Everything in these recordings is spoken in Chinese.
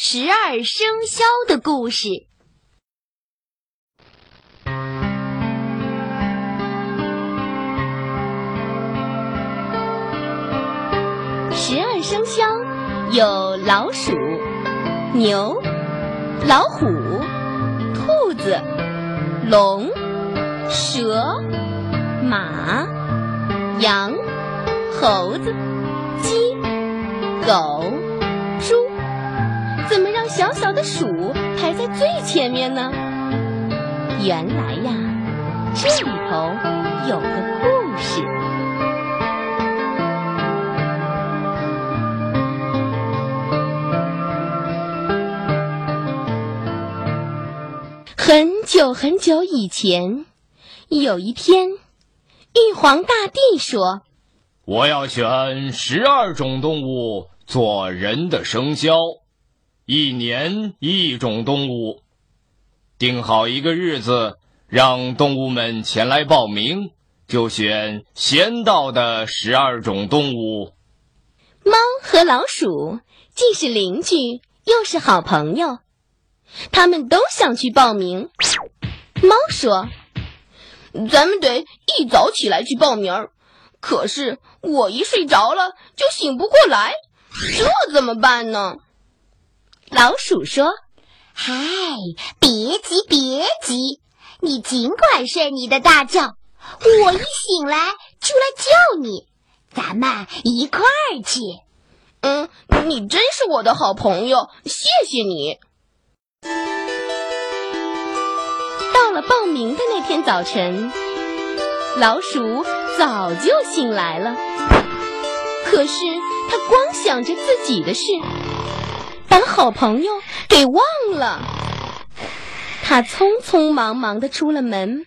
十二生肖的故事。十二生肖有老鼠、牛、老虎、兔子、龙、蛇、马、羊、猴子、鸡、狗、小的鼠排在最前面呢？原来呀，这里头有个故事。很久很久以前，有一天，玉皇大帝说：“我要选十二种动物做人的生肖。”一年一种动物，定好一个日子，让动物们前来报名，就选先到的十二种动物。猫和老鼠既是邻居，又是好朋友，他们都想去报名。猫说：“咱们得一早起来去报名，可是我一睡着了就醒不过来，这怎么办呢？”老鼠说：“嗨，别急，别急，你尽管睡你的大觉，我一醒来就来叫你，咱们一块儿去。”嗯，你真是我的好朋友，谢谢你。到了报名的那天早晨，老鼠早就醒来了，可是它光想着自己的事。把好朋友给忘了，他匆匆忙忙的出了门，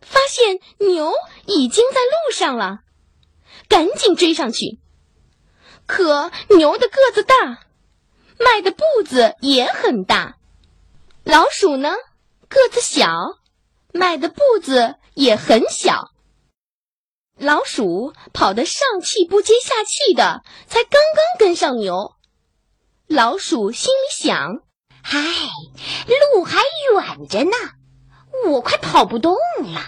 发现牛已经在路上了，赶紧追上去。可牛的个子大，迈的步子也很大；老鼠呢，个子小，迈的步子也很小。老鼠跑得上气不接下气的，才刚刚跟上牛。老鼠心里想：“嗨，路还远着呢，我快跑不动了，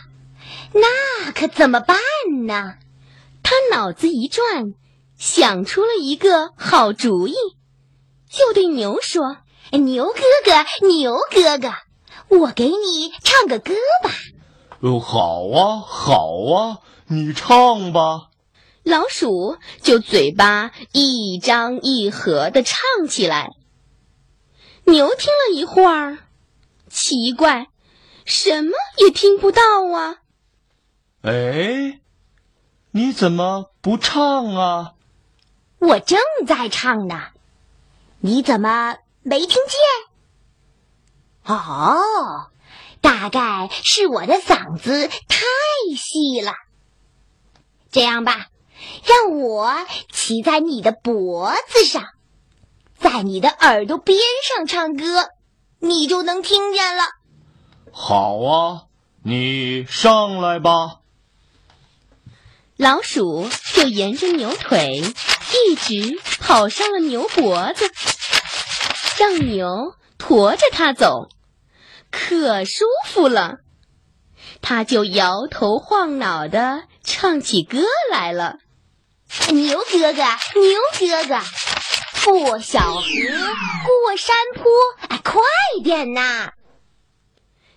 那可怎么办呢？”他脑子一转，想出了一个好主意，就对牛说：“牛哥哥，牛哥哥，我给你唱个歌吧。”“哦，好啊，好啊，你唱吧。”老鼠就嘴巴一张一合的唱起来。牛听了一会儿，奇怪，什么也听不到啊！哎，你怎么不唱啊？我正在唱呢，你怎么没听见？哦，大概是我的嗓子太细了。这样吧。让我骑在你的脖子上，在你的耳朵边上唱歌，你就能听见了。好啊，你上来吧。老鼠就沿着牛腿一直跑上了牛脖子，让牛驮着它走，可舒服了。它就摇头晃脑的唱起歌来了。牛哥哥，牛哥哥，过小河，过山坡，哎，快点呐！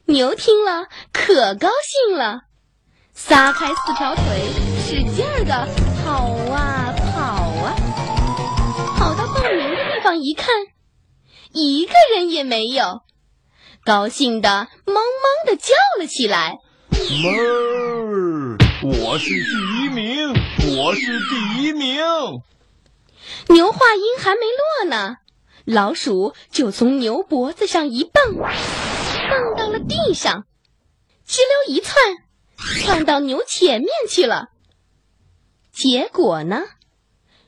牛听了可高兴了，撒开四条腿，使劲儿的跑啊跑啊，跑到报名的地方一看，一个人也没有，高兴的“汪汪”的叫了起来。哞！我是第一名，我是第一名。牛话音还没落呢，老鼠就从牛脖子上一蹦，蹦到了地上，吱溜一窜，窜到牛前面去了。结果呢，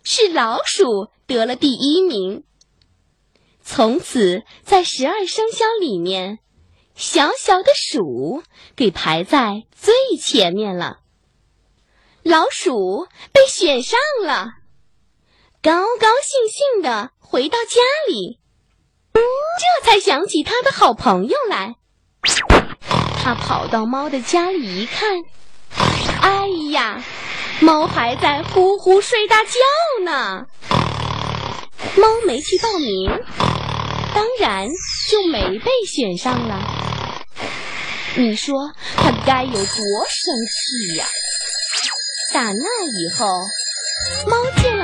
是老鼠得了第一名。从此，在十二生肖里面。小小的鼠给排在最前面了，老鼠被选上了，高高兴兴的回到家里。这才想起他的好朋友来。他跑到猫的家里一看，哎呀，猫还在呼呼睡大觉呢。猫没去报名，当然就没被选上了。你说他该有多生气呀！打那以后，猫见。